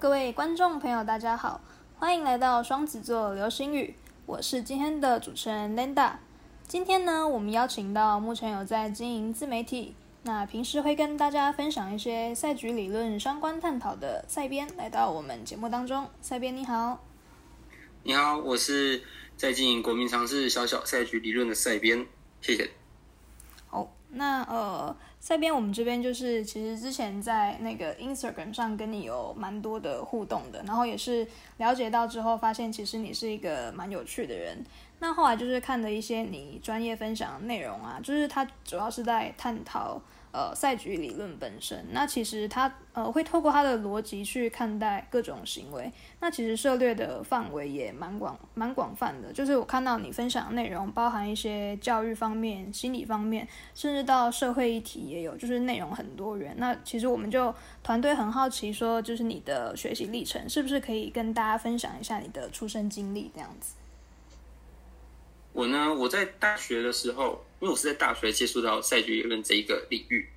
各位观众朋友，大家好，欢迎来到双子座流星雨，我是今天的主持人 Linda。今天呢，我们邀请到目前有在经营自媒体，那平时会跟大家分享一些赛局理论相关探讨的赛编，来到我们节目当中。赛编你好，你好，我是在经营国民尝试小小赛局理论的赛编，谢谢。好，那呃。这边，我们这边就是其实之前在那个 Instagram 上跟你有蛮多的互动的，然后也是了解到之后，发现其实你是一个蛮有趣的人。那后来就是看的一些你专业分享的内容啊，就是它主要是在探讨。呃，赛局理论本身，那其实它呃会透过它的逻辑去看待各种行为。那其实涉猎的范围也蛮广蛮广泛的。就是我看到你分享的内容，包含一些教育方面、心理方面，甚至到社会议题也有，就是内容很多元。那其实我们就团队很好奇，说就是你的学习历程，是不是可以跟大家分享一下你的出生经历这样子？我呢，我在大学的时候，因为我是在大学接触到赛局理论这一个领域。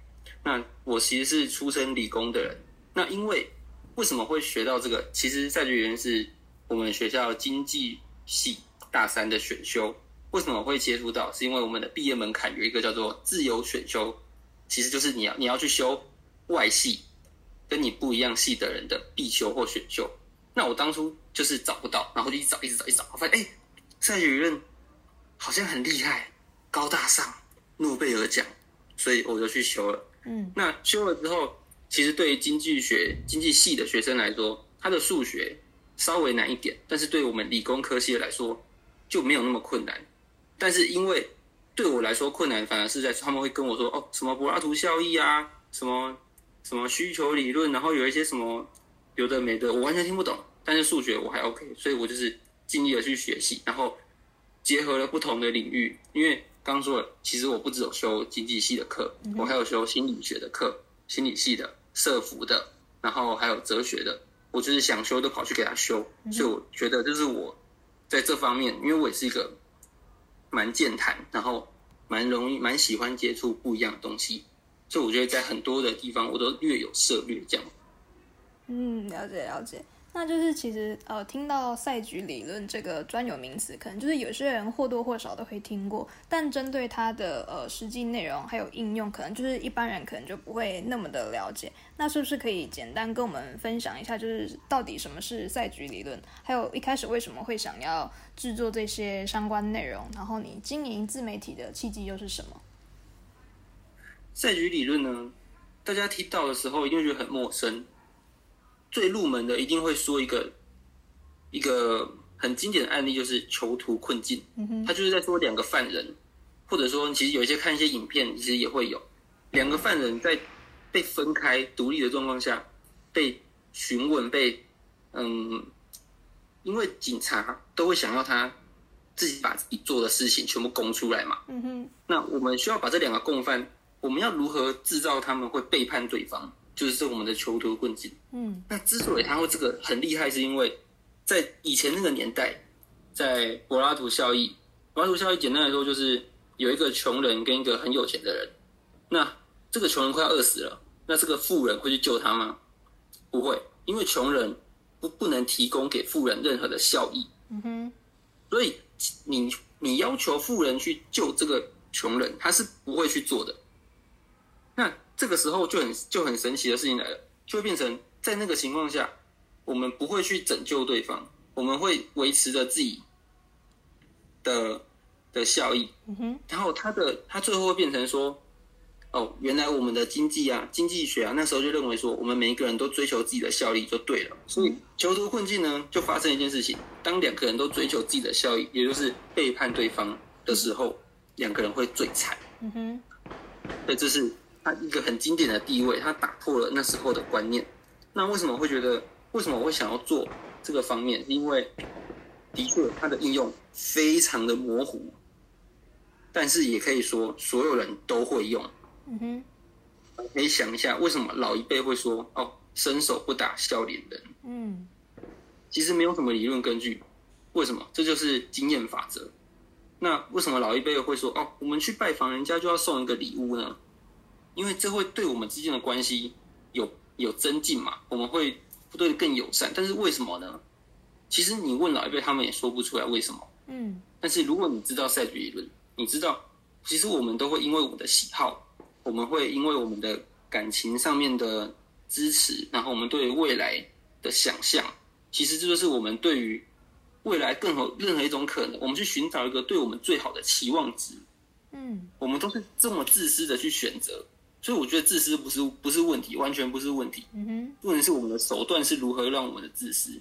那我其实是出身理工的人。那因为为什么会学到这个？其实赛局理论是我们学校经济系大三的选修。为什么会接触到？是因为我们的毕业门槛有一个叫做自由选修，其实就是你要你要去修外系跟你不一样系的人的必修或选修。那我当初就是找不到，然后就一找一直找一直找，发现哎，赛局理论。好像很厉害，高大上，诺贝尔奖，所以我就去修了。嗯，那修了之后，其实对于经济学、经济系的学生来说，他的数学稍微难一点，但是对我们理工科系的来说就没有那么困难。但是因为对我来说困难，反而是在他们会跟我说哦，什么柏拉图效益啊，什么什么需求理论，然后有一些什么有的没的，我完全听不懂。但是数学我还 OK，所以我就是尽力的去学习，然后。结合了不同的领域，因为刚说了，其实我不只有修经济系的课，我还有修心理学的课，心理系的、社服的，然后还有哲学的，我就是想修都跑去给他修，所以我觉得就是我在这方面，因为我也是一个蛮健谈，然后蛮容易、蛮喜欢接触不一样的东西，所以我觉得在很多的地方我都略有涉略这样。嗯，了解了解。那就是其实呃，听到赛局理论这个专有名词，可能就是有些人或多或少都会听过，但针对它的呃实际内容还有应用，可能就是一般人可能就不会那么的了解。那是不是可以简单跟我们分享一下，就是到底什么是赛局理论，还有一开始为什么会想要制作这些相关内容，然后你经营自媒体的契机又是什么？赛局理论呢，大家听到的时候一定觉得很陌生。最入门的一定会说一个一个很经典的案例，就是囚徒困境。他就是在说两个犯人，或者说其实有一些看一些影片，其实也会有两个犯人在被分开独立的状况下被询问，被嗯，因为警察都会想要他自己把自己做的事情全部供出来嘛。嗯哼，那我们需要把这两个共犯，我们要如何制造他们会背叛对方？就是我们的囚徒困境。嗯，那之所以他会这个很厉害，是因为在以前那个年代，在柏拉图效益，柏拉图效益简单来说就是有一个穷人跟一个很有钱的人，那这个穷人快要饿死了，那这个富人会去救他吗？不会，因为穷人不不能提供给富人任何的效益。嗯哼，所以你你要求富人去救这个穷人，他是不会去做的。那这个时候就很就很神奇的事情来了，就会变成在那个情况下，我们不会去拯救对方，我们会维持着自己的的效益。嗯哼。然后他的他最后会变成说，哦，原来我们的经济啊，经济学啊，那时候就认为说，我们每一个人都追求自己的效益就对了。所以囚徒困境呢，就发生一件事情：当两个人都追求自己的效益，也就是背叛对方的时候，两个人会最惨。嗯哼。所以这是。他一个很经典的地位，他打破了那时候的观念。那为什么会觉得？为什么我会想要做这个方面？因为的确，它的应用非常的模糊，但是也可以说所有人都会用。嗯哼，可以想一下，为什么老一辈会说“哦，伸手不打笑脸人”？嗯，其实没有什么理论根据。为什么？这就是经验法则。那为什么老一辈会说“哦，我们去拜访人家就要送一个礼物呢？”因为这会对我们之间的关系有有增进嘛？我们会对更友善。但是为什么呢？其实你问老一辈，他们也说不出来为什么。嗯但是如果你知道赛局理论，你知道，其实我们都会因为我们的喜好，我们会因为我们的感情上面的支持，然后我们对未来的想象，其实这就是我们对于未来更有任何一种可能，我们去寻找一个对我们最好的期望值。嗯我们都是这么自私的去选择，所以我觉得自私不是不是问题，完全不是问题。嗯哼问题是我们的手段是如何让我们的自私。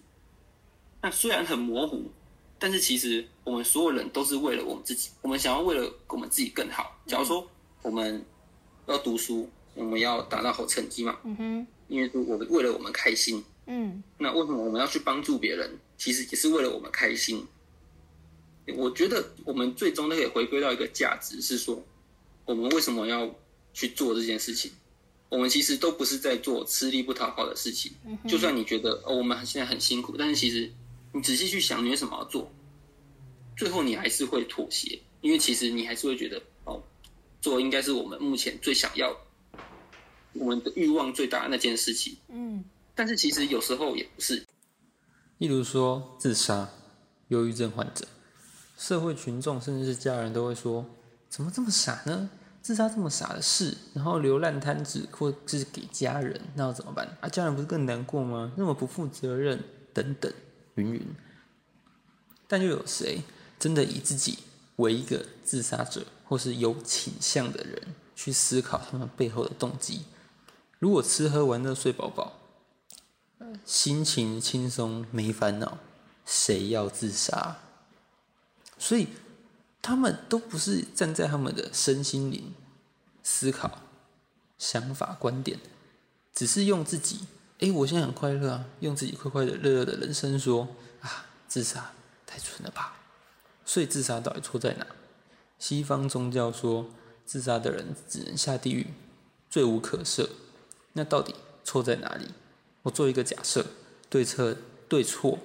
那虽然很模糊，但是其实我们所有人都是为了我们自己，我们想要为了我们自己更好。假如说我们要读书，我们要达到好成绩嘛，嗯哼因为我们为了我们开心。嗯那为什么我们要去帮助别人？其实也是为了我们开心。我觉得我们最终都可以回归到一个价值，是说我们为什么要去做这件事情？我们其实都不是在做吃力不讨好的事情。嗯就算你觉得哦，我们现在很辛苦，但是其实你仔细去想，你为什么要做？最后你还是会妥协，因为其实你还是会觉得哦，做应该是我们目前最想要、我们的欲望最大的那件事情。嗯但是其实有时候也不是，例如说自杀、忧郁症患者，社会群众甚至是家人都会说：怎么这么傻呢？自杀这么傻的事，然后留烂摊子或是给家人，那要怎么办？啊，家人不是更难过吗？那么不负责任，等等，云云。但又有谁真的以自己为一个自杀者或是有倾向的人去思考他们背后的动机？如果吃喝玩乐睡饱饱，心情轻松没烦恼，谁要自杀？所以他们都不是站在他们的身心灵思考、想法、观点，只是用自己，诶，我现在很快乐啊，用自己快快的、乐乐的人生说啊，自杀太蠢了吧？所以自杀到底错在哪？西方宗教说，自杀的人只能下地狱，罪无可赦。那到底错在哪里？我做一个假设，对策对错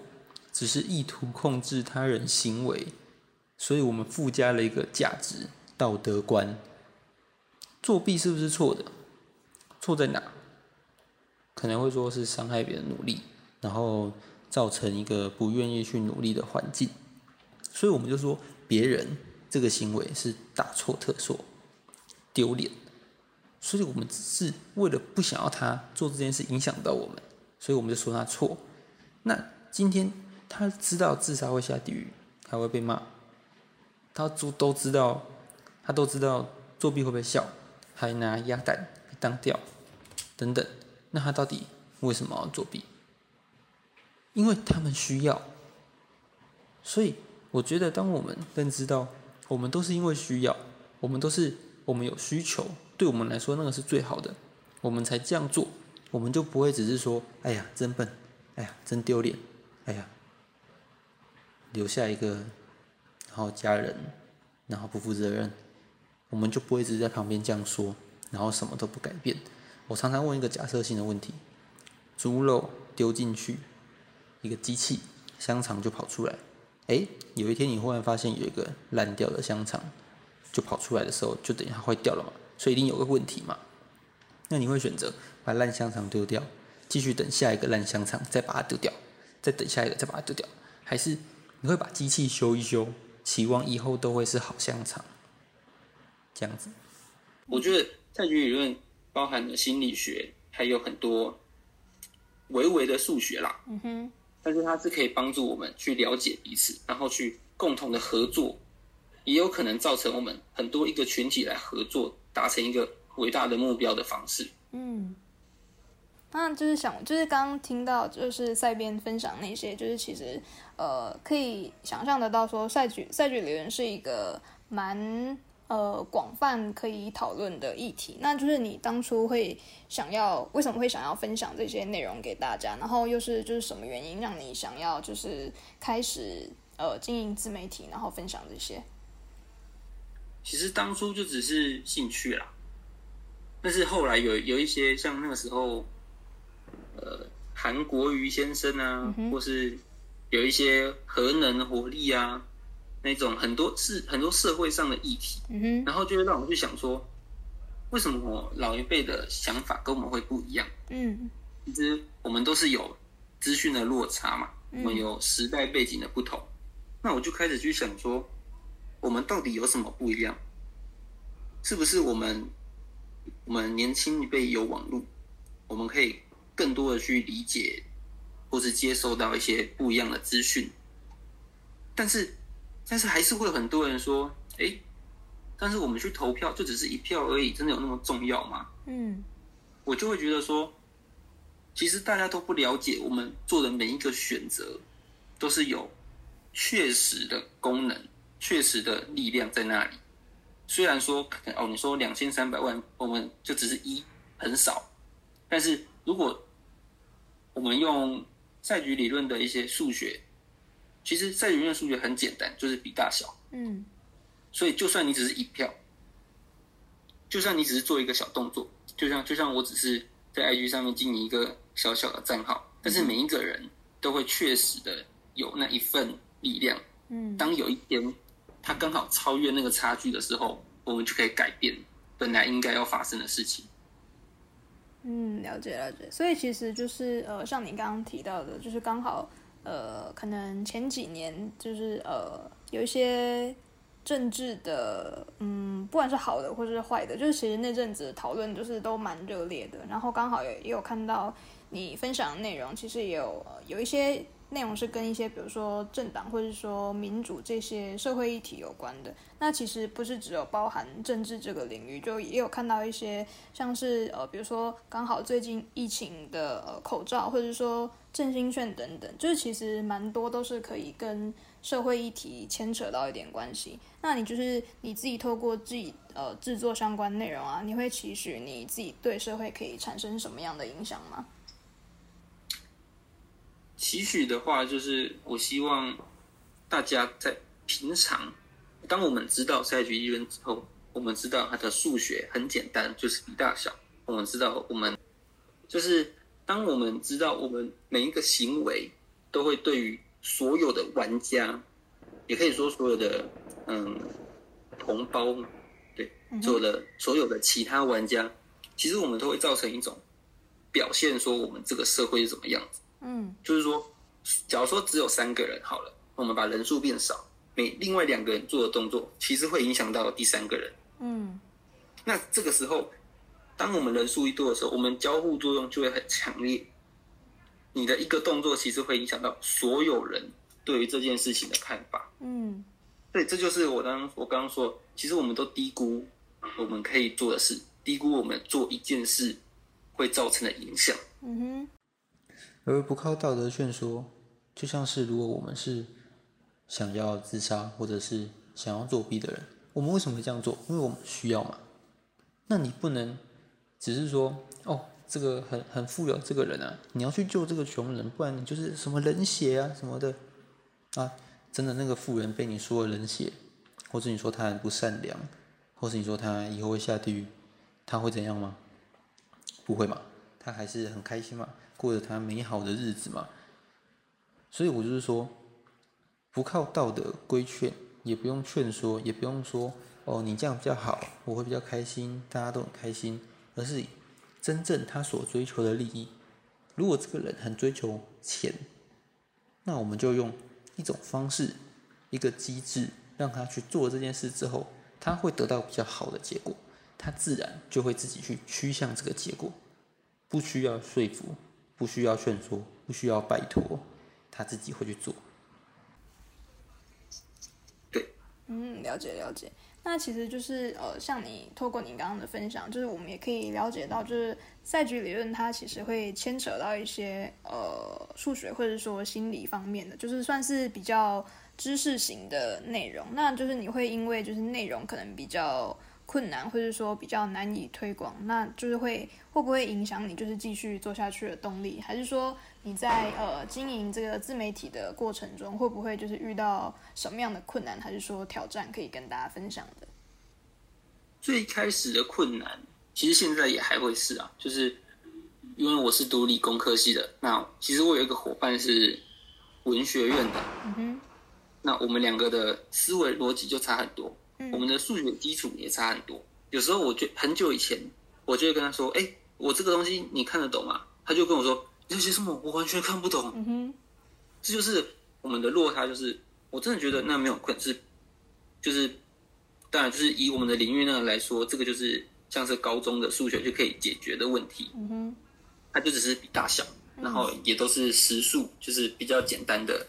只是意图控制他人行为，所以我们附加了一个价值道德观。作弊是不是错的？错在哪？可能会说是伤害别人努力，然后造成一个不愿意去努力的环境，所以我们就说别人这个行为是大错特错、丢脸。所以我们只是为了不想要他做这件事影响到我们，所以我们就说他错。那今天他知道自杀会下地狱，还会被骂，他都都知道，他都知道作弊会被笑，还拿鸭蛋当钓等等。那他到底为什么要作弊？因为他们需要。所以我觉得，当我们认知到我们都是因为需要，我们都是我们有需求，对我们来说那个是最好的，我们才这样做，我们就不会只是说，哎呀，真笨，哎呀，真丢脸，哎呀，留下一个，然后家人，然后不负责任，我们就不会只是在旁边这样说，然后什么都不改变。我常常问一个假设性的问题：猪肉丢进去，一个机器，香肠就跑出来。诶，有一天你忽然发现有一个烂掉的香肠，就跑出来的时候，就等于它坏掉了嘛，所以一定有个问题嘛。那你会选择把烂香肠丢掉，继续等下一个烂香肠，再把它丢掉，再等下一个再把它丢掉，还是你会把机器修一修，期望以后都会是好香肠？这样子，我觉得赛局理论包含了心理学，还有很多微微的数学啦。嗯哼但是它是可以帮助我们去了解彼此，然后去共同的合作，也有可能造成我们很多一个群体来合作，达成一个伟大的目标的方式。嗯。那就是想，就是刚刚听到，就是赛边分享那些，就是其实呃，可以想象得到说，赛局赛局理论是一个蛮呃广泛可以讨论的议题。那就是你当初会想要为什么会想要分享这些内容给大家，然后又是就是什么原因让你想要就是开始呃经营自媒体，然后分享这些？其实当初就只是兴趣啦，但是后来有有一些像那个时候，呃，韩国瑜先生啊，或是有一些核能活力啊，那种很多是很多社会上的议题，嗯，然后就会让我去想说，为什么我老一辈的想法跟我们会不一样？嗯。其实我们都是有资讯的落差嘛，我们有时代背景的不同，那我就开始去想说，我们到底有什么不一样？是不是我们我们年轻一辈有网络，我们可以更多的去理解或是接收到一些不一样的资讯？但是，但是还是会有很多人说，哎，但是我们去投票就只是一票而已，真的有那么重要吗？嗯，我就会觉得说，其实大家都不了解，我们做的每一个选择都是有确实的功能、确实的力量在那里。虽然说，哦，你说两千三百万，我们就只是一很少，但是如果我们用赛局理论的一些数学。其实赛局理论数学很简单，就是比大小。嗯，所以就算你只是一票，就算你只是做一个小动作，就像就像我只是在 IG 上面经营一个小小的账号，但是每一个人都会确实的有那一份力量。嗯，当有一天他刚好超越那个差距的时候，我们就可以改变本来应该要发生的事情。嗯，了解了解。所以其实就是呃，像你刚刚提到的，就是刚好。呃，可能前几年就是呃，有一些政治的，嗯，不管是好的或者是坏的，就是其实那阵子讨论就是都蛮热烈的。然后刚好也也有看到你分享的内容，其实也有有一些。内容是跟一些，比如说政党或者说民主这些社会议题有关的。那其实不是只有包含政治这个领域，就也有看到一些像是呃，比如说刚好最近疫情的呃口罩，或者说振兴券等等，就是其实蛮多都是可以跟社会议题牵扯到一点关系。那你就是你自己透过自己呃制作相关内容啊，你会期许你自己对社会可以产生什么样的影响吗？期许的话，就是我希望大家在平常，当我们知道赛局理论之后，我们知道它的数学很简单，就是比大小。我们知道，我们就是当我们知道我们每一个行为都会对于所有的玩家，也可以说所有的嗯同胞，对所有的所有的其他玩家，其实我们都会造成一种表现，说我们这个社会是怎么样子。嗯，就是说，假如说只有三个人好了，我们把人数变少，每另外两个人做的动作，其实会影响到第三个人。嗯，那这个时候，当我们人数一多的时候，我们交互作用就会很强烈。你的一个动作，其实会影响到所有人对于这件事情的看法。嗯，对，这就是我刚我刚刚说，其实我们都低估我们可以做的事，低估我们做一件事会造成的影响。嗯哼。而不靠道德劝说，就像是如果我们是想要自杀或者是想要作弊的人，我们为什么会这样做？因为我们需要嘛。那你不能只是说哦，这个很很富有这个人啊，你要去救这个穷人，不然你就是什么冷血啊什么的啊。真的那个富人被你说冷血，或者你说他很不善良，或者你说他以后会下地狱，他会怎样吗？不会嘛，他还是很开心嘛。过着他美好的日子嘛，所以我就是说，不靠道德规劝，也不用劝说，也不用说哦，你这样比较好，我会比较开心，大家都很开心，而是真正他所追求的利益。如果这个人很追求钱，那我们就用一种方式，一个机制，让他去做这件事之后，他会得到比较好的结果，他自然就会自己去趋向这个结果，不需要说服。不需要劝说，不需要拜托，他自己会去做。嗯，了解了解。那其实就是呃，像你透过你刚刚的分享，就是我们也可以了解到，就是赛局理论它其实会牵扯到一些呃数学或者说心理方面的，就是算是比较知识型的内容。那就是你会因为就是内容可能比较。困难，或者说比较难以推广，那就是会会不会影响你就是继续做下去的动力？还是说你在呃经营这个自媒体的过程中，会不会就是遇到什么样的困难，还是说挑战可以跟大家分享的？最开始的困难，其实现在也还会是啊，就是因为我是读理工科系的，那其实我有一个伙伴是文学院的，嗯哼，那我们两个的思维逻辑就差很多。我们的数学基础也差很多。有时候，我就很久以前，我就会跟他说：“哎，我这个东西你看得懂吗？”他就跟我说：“你在写什么？我完全看不懂。嗯哼，这就是我们的落差，就是我真的觉得那没有困难，是就是当然就是以我们的领域那来说，这个就是像是高中的数学就可以解决的问题，嗯哼，它就只是比大小，然后也都是实数，就是比较简单的，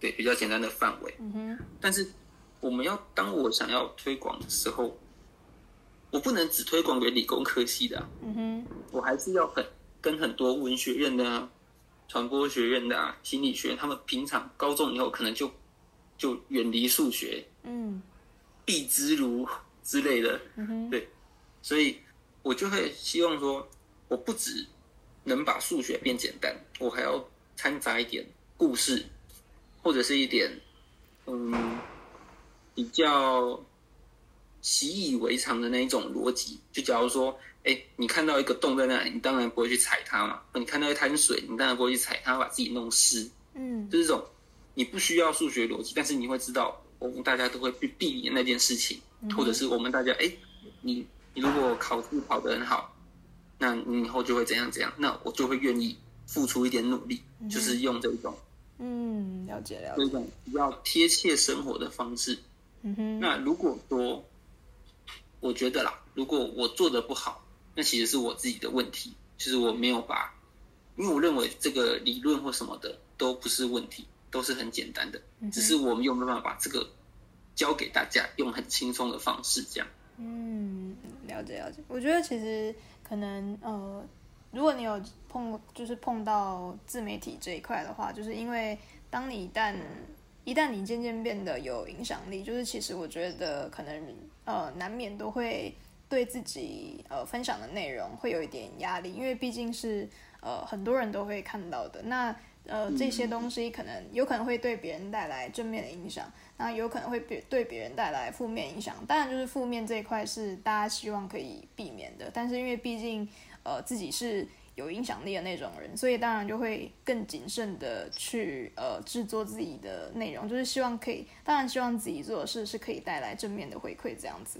对，比较简单的范围。嗯哼，但是我们要当我想要推广的时候，我不能只推广给理工科系的、嗯哼，我还是要很跟很多文学院的啊、传播学院的啊、心理学，他们平常高中以后可能就就远离数学，嗯避之如之类的，嗯哼，对，所以我就会希望说，我不只能把数学变简单，我还要掺杂一点故事，或者是一点嗯比较习以为常的那一种逻辑。就假如说，哎，你看到一个洞在那里，你当然不会去踩它嘛；你看到一滩水，你当然不会去踩它，把自己弄湿。嗯就是这种你不需要数学逻辑，但是你会知道我们大家都会避避免那件事情，或者是我们大家哎，你你如果考试考得很好，那你以后就会怎样怎样，那我就会愿意付出一点努力，就是用这种嗯，了解了解，这种比较贴切生活的方式。嗯哼，那如果说我觉得啦，如果我做的不好，那其实是我自己的问题，就是我没有把，因为我认为这个理论或什么的都不是问题，都是很简单的，只是我们有没有办法把这个教给大家，用很轻松的方式这样。嗯，了解了解。我觉得其实可能呃，如果你有碰就是碰到自媒体这一块的话，就是因为当你一旦一旦你渐渐变得有影响力，就是其实我觉得可能呃难免都会对自己呃分享的内容会有一点压力，因为毕竟是呃很多人都会看到的。那呃这些东西可能有可能会对别人带来正面的影响，那有可能会别对别人带来负面影响。当然，就是负面这一块是大家希望可以避免的，但是因为毕竟呃自己是有影响力的那种人，所以当然就会更谨慎的去呃制作自己的内容，就是希望可以，当然希望自己做的事是可以带来正面的回馈这样子。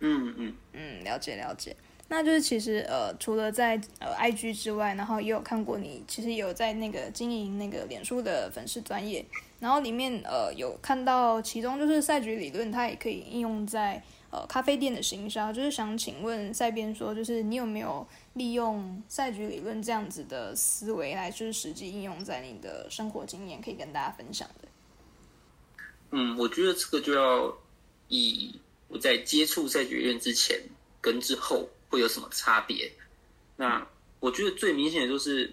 嗯嗯，嗯，了解了解。那就是其实呃，除了在呃 IG 之外，然后也有看过你其实也有在那个经营那个脸书的粉丝专业，然后里面呃有看到其中就是赛局理论，它也可以应用在呃咖啡店的行销，就是想请问赛边说，就是你有没有利用赛局理论这样子的思维来就是实际应用在你的生活经验，可以跟大家分享的？嗯，我觉得这个就要以我在接触赛局院之前跟之后会有什么差别。那我觉得最明显的就是，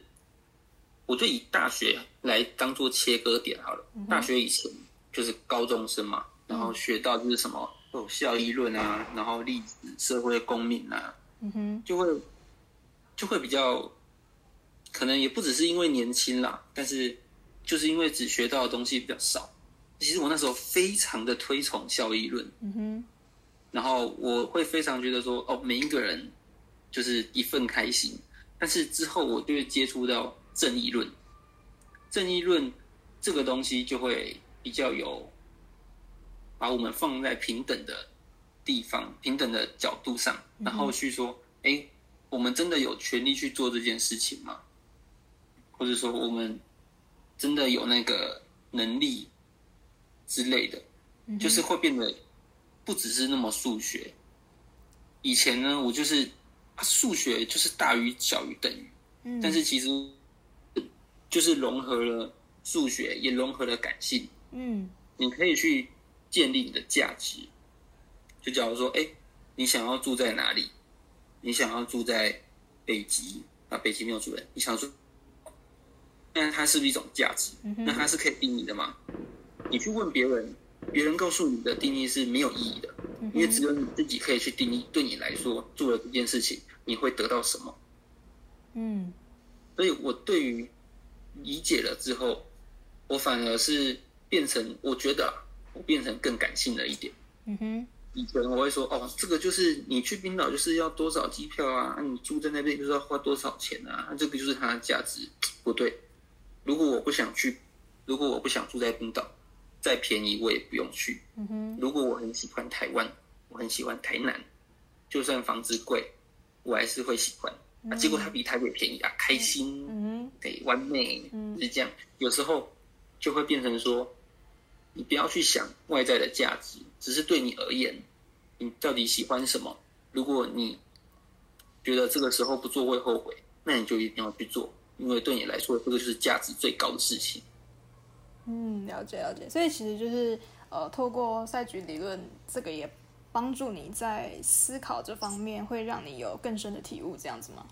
我就以大学来当做切割点好了。大学以前就是高中生嘛，然后学到就是什么有效益论啊，然后历史、社会公民啊，嗯哼，就会就会比较，可能也不只是因为年轻啦，但是就是因为只学到的东西比较少。其实我那时候非常的推崇效益论，嗯哼，然后我会非常觉得说，哦，每一个人就是一份开心。但是之后我就会接触到正义论，正义论这个东西就会比较有把我们放在平等的地方、平等的角度上，然后去说，哎、我们真的有权利去做这件事情吗？或者说我们真的有那个能力之类的，就是会变得不只是那么数学。以前呢，我就是啊数学就是大于小于等于，嗯，但是其实就是融合了数学，也融合了感性。嗯你可以去建立你的价值。就假如说，哎，你想要住在哪里？你想要住在北极啊？北极没有主人，你想住，那它是不是一种价值？那它是可以定义的吗？你去问别人，别人告诉你的定义是没有意义的，因为只有你自己可以去定义，对你来说做了这件事情，你会得到什么？嗯所以我对于理解了之后，我反而是变成，我觉得啊我变成更感性了一点。嗯哼，以前我会说，哦，这个就是你去冰岛就是要多少机票啊，啊你住在那边就是要花多少钱啊，那这个就是它的价值。不对，如果我不想去，如果我不想住在冰岛，再便宜我也不用去。嗯哼，如果我很喜欢台湾，我很喜欢台南，就算房子贵，我还是会喜欢。啊，结果它比台北便宜啊，开心。嗯得完美，是这样。有时候就会变成说，你不要去想外在的价值，只是对你而言，你到底喜欢什么？如果你觉得这个时候不做会后悔，那你就一定要去做，因为对你来说，这个就是价值最高的事情。嗯，了解了解。所以其实就是呃，透过赛局理论，这个也帮助你在思考这方面，会让你有更深的体悟，这样子吗？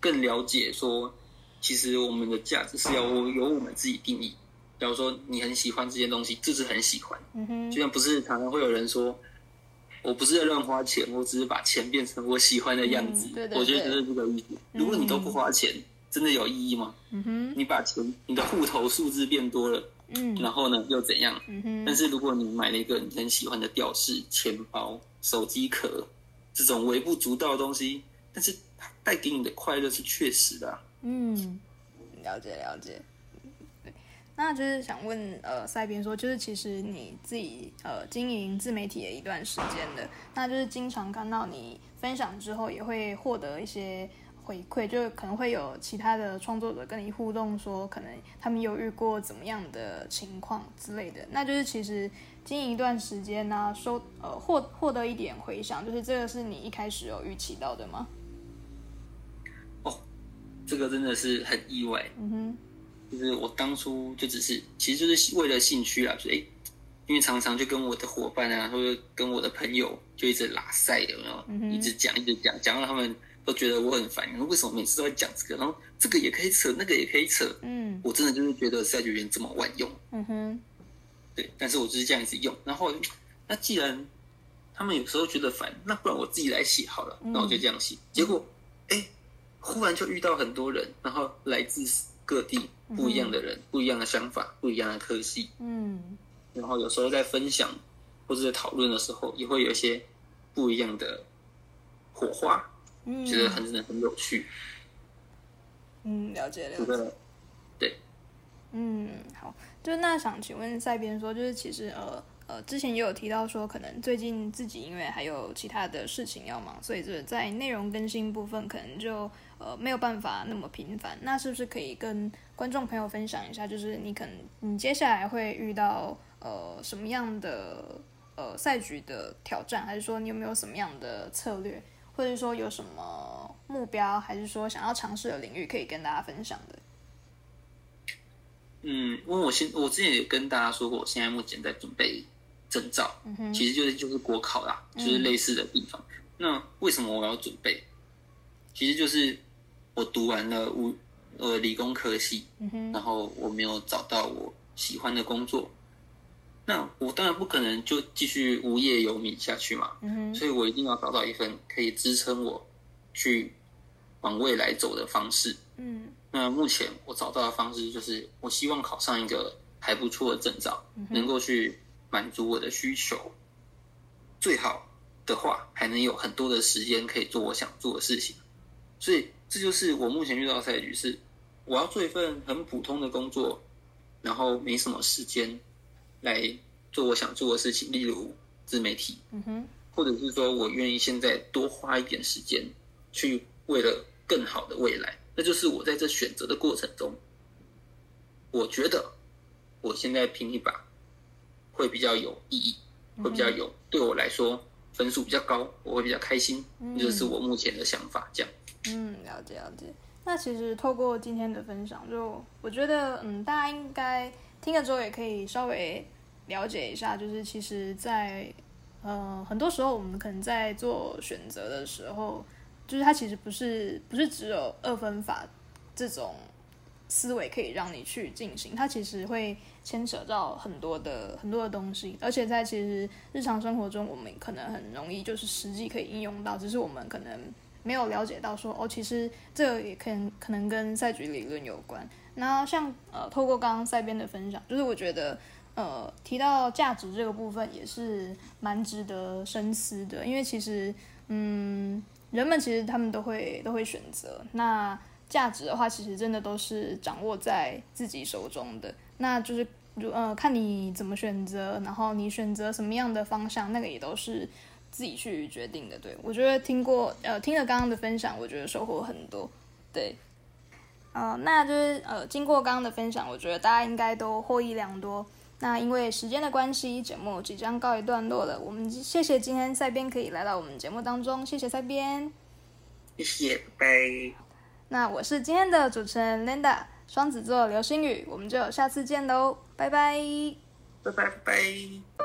更了解说，其实我们的价值是要由我们自己定义。假如说你很喜欢这件东西，就是很喜欢。嗯哼。就像不是常常会有人说。我不是在乱花钱，我只是把钱变成我喜欢的样子。我觉得就是这个意思。如果你都不花钱，真的有意义吗？嗯哼。你把钱，你的户头数字变多了，嗯，然后呢又怎样？嗯哼。但是如果你买了一个你很喜欢的吊饰、钱包、手机壳这种微不足道的东西，但是它带给你的快乐是确实的。嗯，了解了解。那就是想问，呃，赛边说，就是其实你自己呃经营自媒体也一段时间的，那就是经常看到你分享之后，也会获得一些回馈，就可能会有其他的创作者跟你互动，说可能他们有遇过怎么样的情况之类的。那就是其实经营一段时间呢，收呃获获得一点回响，就是这个是你一开始有预期到的吗？哦，这个真的是很意外。嗯哼。就是我当初就只是，其实就是为了兴趣啦，就哎，因为常常就跟我的伙伴啊，或者跟我的朋友就一直拉塞，有没有？一直讲，一直讲，讲到他们都觉得我很烦。为什么每次都在讲这个？然后这个也可以扯，那个也可以扯。嗯，我真的就是觉得赛局员这么万用。嗯哼，对，但是我就是这样子用。然后，那既然他们有时候觉得烦，那不然我自己来写好了。那我就这样写。结果，哎，忽然就遇到很多人，然后来自各地。不一样的人，不一样的想法，不一样的科系。嗯，然后有时候在分享或者在讨论的时候，也会有一些不一样的火花，觉得很很有趣。嗯，了解了解。对。嗯，好，就那想请问赛边说，就是其实呃呃，之前也有提到说，可能最近自己因为还有其他的事情要忙，所以就是在内容更新部分可能就。呃，没有办法那么频繁，那是不是可以跟观众朋友分享一下？就是你可能你接下来会遇到呃什么样的呃赛局的挑战，还是说你有没有什么样的策略，或者说有什么目标，还是说想要尝试的领域可以跟大家分享的？嗯，因为我现我之前也跟大家说过，我现在目前在准备证照，其实就是就是国考啦，就是类似的地方。那为什么我要准备？其实就是我读完了物呃理工科系，然后我没有找到我喜欢的工作，那我当然不可能就继续无业游民下去嘛，所以我一定要找到一份可以支撑我去往未来走的方式。嗯，那目前我找到的方式就是，我希望考上一个还不错的证照，能够去满足我的需求，最好的话还能有很多的时间可以做我想做的事情。所以这就是我目前遇到的赛局是，我要做一份很普通的工作，然后没什么时间来做我想做的事情，例如自媒体，嗯哼，或者是说我愿意现在多花一点时间，去为了更好的未来，那就是我在这选择的过程中，我觉得我现在拼一把会比较有意义，会比较有对我来说分数比较高，我会比较开心，就是我目前的想法，这样。嗯，了解了解。那其实透过今天的分享，就我觉得，嗯，大家应该听了之后也可以稍微了解一下，就是其实，在呃很多时候我们可能在做选择的时候，就是它其实不是不是只有二分法这种思维可以让你去进行，它其实会牵扯到很多的很多的东西，而且在其实日常生活中，我们可能很容易就是实际可以应用到，只是我们可能。没有了解到说哦，其实这也可能可能跟赛局理论有关。那像呃，透过刚刚赛边的分享，就是我觉得呃，提到价值这个部分也是蛮值得深思的。因为其实嗯，人们其实他们都会都会选择。那价值的话其实真的都是掌握在自己手中的。那就是如呃看你怎么选择然后你选择什么样的方向那个也都是自己去决定的对我觉得听过呃听了刚刚的分享我觉得收获很多。对。呃那就是呃经过刚刚的分享我觉得大家应该都获益良多。那因为时间的关系节目即将告一段落了我们谢谢今天赛边可以来到我们节目当中谢谢赛边谢谢拜。那我是今天的主持人 linda 双子座流星雨我们就下次见喽拜拜。拜拜拜